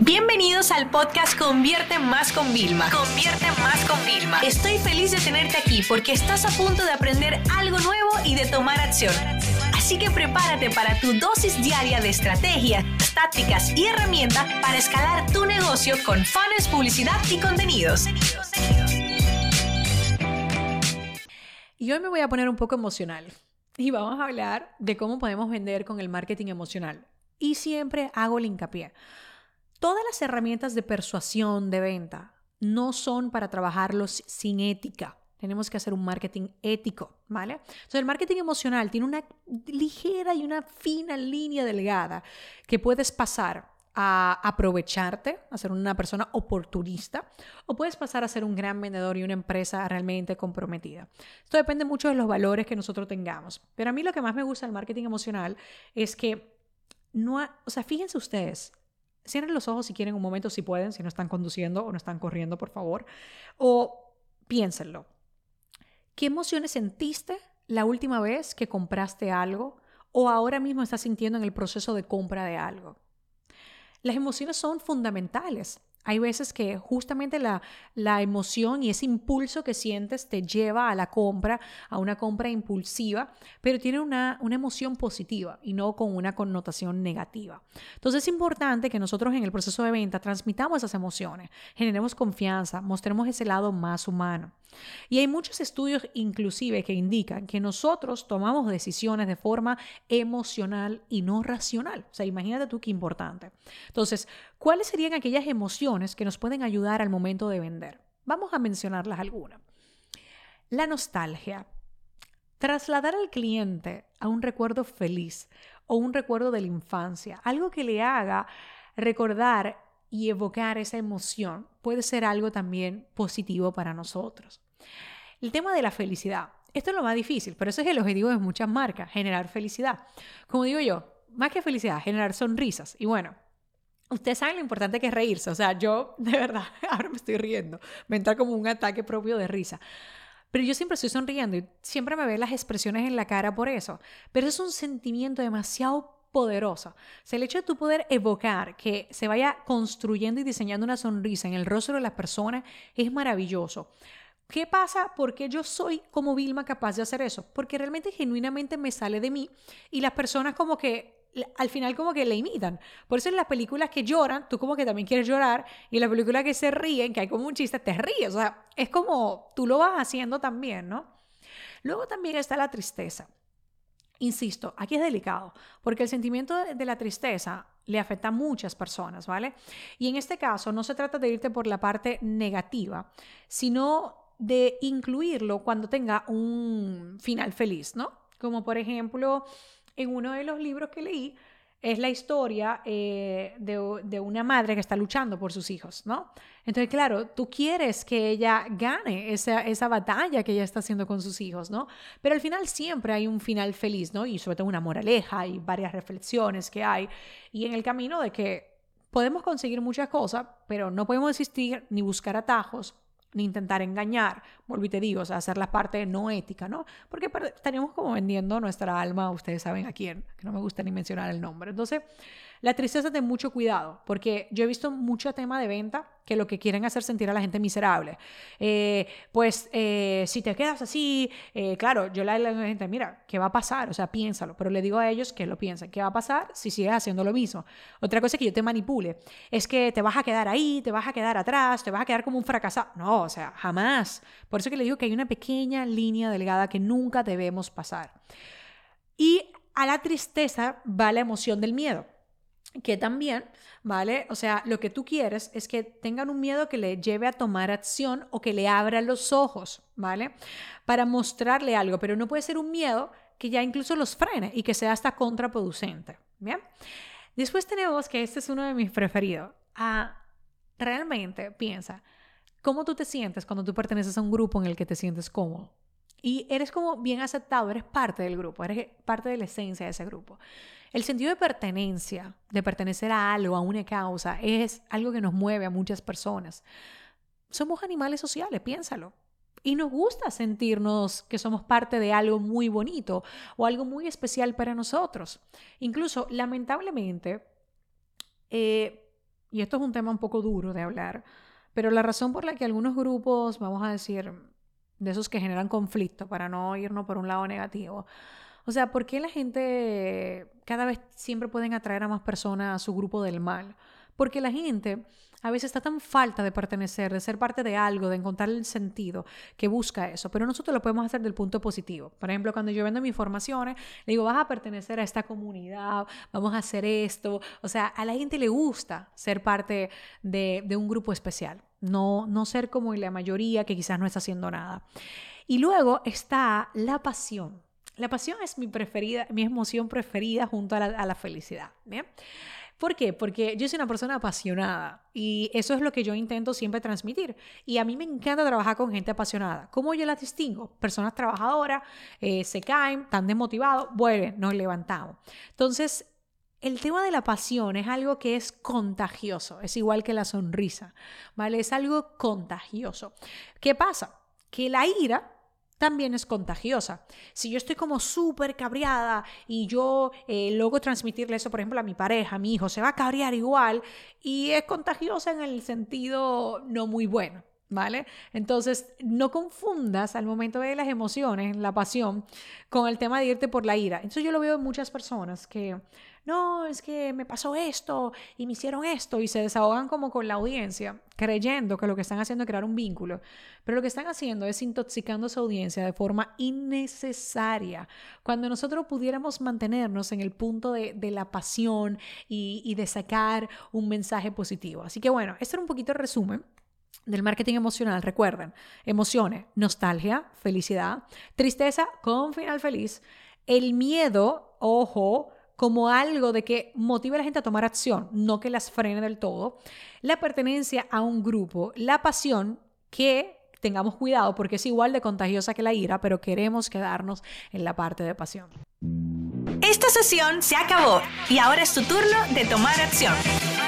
Bienvenidos al podcast Convierte Más con Vilma. Convierte Más con Vilma. Estoy feliz de tenerte aquí porque estás a punto de aprender algo nuevo y de tomar acción. Así que prepárate para tu dosis diaria de estrategias, tácticas y herramientas para escalar tu negocio con fans, publicidad y contenidos. Y hoy me voy a poner un poco emocional y vamos a hablar de cómo podemos vender con el marketing emocional. Y siempre hago el hincapié. Todas las herramientas de persuasión, de venta, no son para trabajarlos sin ética. Tenemos que hacer un marketing ético, ¿vale? Entonces, el marketing emocional tiene una ligera y una fina línea delgada que puedes pasar a aprovecharte, a ser una persona oportunista, o puedes pasar a ser un gran vendedor y una empresa realmente comprometida. Esto depende mucho de los valores que nosotros tengamos. Pero a mí lo que más me gusta del marketing emocional es que no, o sea, fíjense ustedes, Cierren los ojos si quieren un momento, si pueden, si no están conduciendo o no están corriendo, por favor. O piénsenlo. ¿Qué emociones sentiste la última vez que compraste algo o ahora mismo estás sintiendo en el proceso de compra de algo? Las emociones son fundamentales. Hay veces que justamente la, la, emoción y ese impulso que sientes te lleva a la compra, a una compra impulsiva, pero tiene una, una emoción positiva y no con una connotación negativa. Entonces es importante que nosotros en el proceso de venta transmitamos esas emociones, generemos confianza, mostremos ese lado más humano. Y hay muchos estudios inclusive que indican que nosotros tomamos decisiones de forma emocional y no racional. O sea, imagínate tú qué importante. Entonces, ¿cuáles serían aquellas emociones que nos pueden ayudar al momento de vender? Vamos a mencionarlas algunas. La nostalgia. Trasladar al cliente a un recuerdo feliz o un recuerdo de la infancia, algo que le haga recordar y evocar esa emoción puede ser algo también positivo para nosotros. El tema de la felicidad. Esto es lo más difícil, pero eso es el objetivo de muchas marcas, generar felicidad. Como digo yo, más que felicidad, generar sonrisas. Y bueno, ustedes saben lo importante que es reírse. O sea, yo de verdad, ahora me estoy riendo. Me entra como un ataque propio de risa. Pero yo siempre estoy sonriendo y siempre me ven las expresiones en la cara por eso. Pero es un sentimiento demasiado poderoso. O sea, el hecho de tu poder evocar que se vaya construyendo y diseñando una sonrisa en el rostro de la persona es maravilloso. ¿Qué pasa? Porque yo soy como Vilma capaz de hacer eso. Porque realmente genuinamente me sale de mí y las personas como que al final como que le imitan. Por eso en las películas que lloran, tú como que también quieres llorar y en las películas que se ríen, que hay como un chiste, te ríes. O sea, es como tú lo vas haciendo también, ¿no? Luego también está la tristeza. Insisto, aquí es delicado, porque el sentimiento de la tristeza le afecta a muchas personas, ¿vale? Y en este caso no se trata de irte por la parte negativa, sino de incluirlo cuando tenga un final feliz, ¿no? Como por ejemplo, en uno de los libros que leí, es la historia eh, de, una madre que está luchando por sus hijos, ¿no? Entonces, claro, tú quieres que ella gane esa, esa batalla que ella está haciendo con sus hijos, ¿no? Pero al final siempre hay un final feliz, ¿no? Y sobre todo una moraleja y varias reflexiones que hay. Y en el camino de que podemos conseguir muchas cosas, pero no podemos existir ni buscar atajos ni intentar engañar, volví te digo, o sea, hacer la parte no ética, ¿no? Porque estaríamos como vendiendo nuestra alma, ustedes saben a quién, que no me gusta ni mencionar el nombre. Entonces, la tristeza de mucho cuidado, porque yo he visto mucho tema de venta que lo que quieren hacer sentir a la gente miserable. Eh, pues eh, si te quedas así, eh, claro, yo le digo a la gente, mira, ¿qué va a pasar? O sea, piénsalo, pero le digo a ellos que lo piensen. ¿Qué va a pasar si sigues haciendo lo mismo? Otra cosa es que yo te manipule, es que te vas a quedar ahí, te vas a quedar atrás, te vas a quedar como un fracasado. No, o sea, jamás. Por eso que le digo que hay una pequeña línea delgada que nunca debemos pasar. Y a la tristeza va la emoción del miedo que también, ¿vale? O sea, lo que tú quieres es que tengan un miedo que le lleve a tomar acción o que le abra los ojos, ¿vale? Para mostrarle algo, pero no puede ser un miedo que ya incluso los frene y que sea hasta contraproducente, ¿bien? Después tenemos que este es uno de mis preferidos. Ah, realmente piensa, ¿cómo tú te sientes cuando tú perteneces a un grupo en el que te sientes cómodo? Y eres como bien aceptado, eres parte del grupo, eres parte de la esencia de ese grupo. El sentido de pertenencia, de pertenecer a algo, a una causa, es algo que nos mueve a muchas personas. Somos animales sociales, piénsalo. Y nos gusta sentirnos que somos parte de algo muy bonito o algo muy especial para nosotros. Incluso, lamentablemente, eh, y esto es un tema un poco duro de hablar, pero la razón por la que algunos grupos, vamos a decir, de esos que generan conflicto, para no irnos por un lado negativo, o sea, ¿por qué la gente cada vez siempre pueden atraer a más personas a su grupo del mal? Porque la gente a veces está tan falta de pertenecer, de ser parte de algo, de encontrar el sentido, que busca eso. Pero nosotros lo podemos hacer del punto positivo. Por ejemplo, cuando yo vendo mis formaciones, le digo, vas a pertenecer a esta comunidad, vamos a hacer esto. O sea, a la gente le gusta ser parte de, de un grupo especial, no, no ser como la mayoría que quizás no está haciendo nada. Y luego está la pasión. La pasión es mi preferida, mi emoción preferida junto a la, felicidad. ¿bien? ¿Por qué? Porque yo soy una persona apasionada y eso es lo que yo intento siempre transmitir. Y a mí me encanta trabajar con gente apasionada. ¿Cómo yo la distingo? Personas trabajadoras, eh, se caen, están desmotivados, vuelven, nos levantamos. Entonces, el tema de la pasión es algo que es contagioso, es igual que la sonrisa, ¿vale? Es algo contagioso. ¿Qué pasa? Que la ira también es contagiosa. Si yo estoy como súper cabreada y yo eh, logro transmitirle eso, por ejemplo, a mi pareja, a mi hijo, se va a cabrear igual y es contagiosa en el sentido no muy bueno. ¿Vale? Entonces, no confundas al momento de las emociones, la pasión, con el tema de irte por la ira. Entonces, yo lo veo en muchas personas que no, es que me pasó esto y me hicieron esto y se desahogan como con la audiencia, creyendo que lo que están haciendo es crear un vínculo, pero lo que están haciendo es intoxicando a su audiencia de forma innecesaria. Cuando nosotros pudiéramos mantenernos en el punto de, la pasión y, y de sacar un mensaje positivo. Así que bueno, este era un poquito el resumen del marketing emocional, recuerden, emociones, nostalgia, felicidad, tristeza con final feliz, el miedo, ojo, como algo de que motive a la gente a tomar acción, no que las frene del todo. La pertenencia a un grupo, la pasión que tengamos cuidado porque es igual de contagiosa que la ira, pero queremos quedarnos en la parte de pasión. Esta sesión se acabó y ahora es tu turno de tomar acción.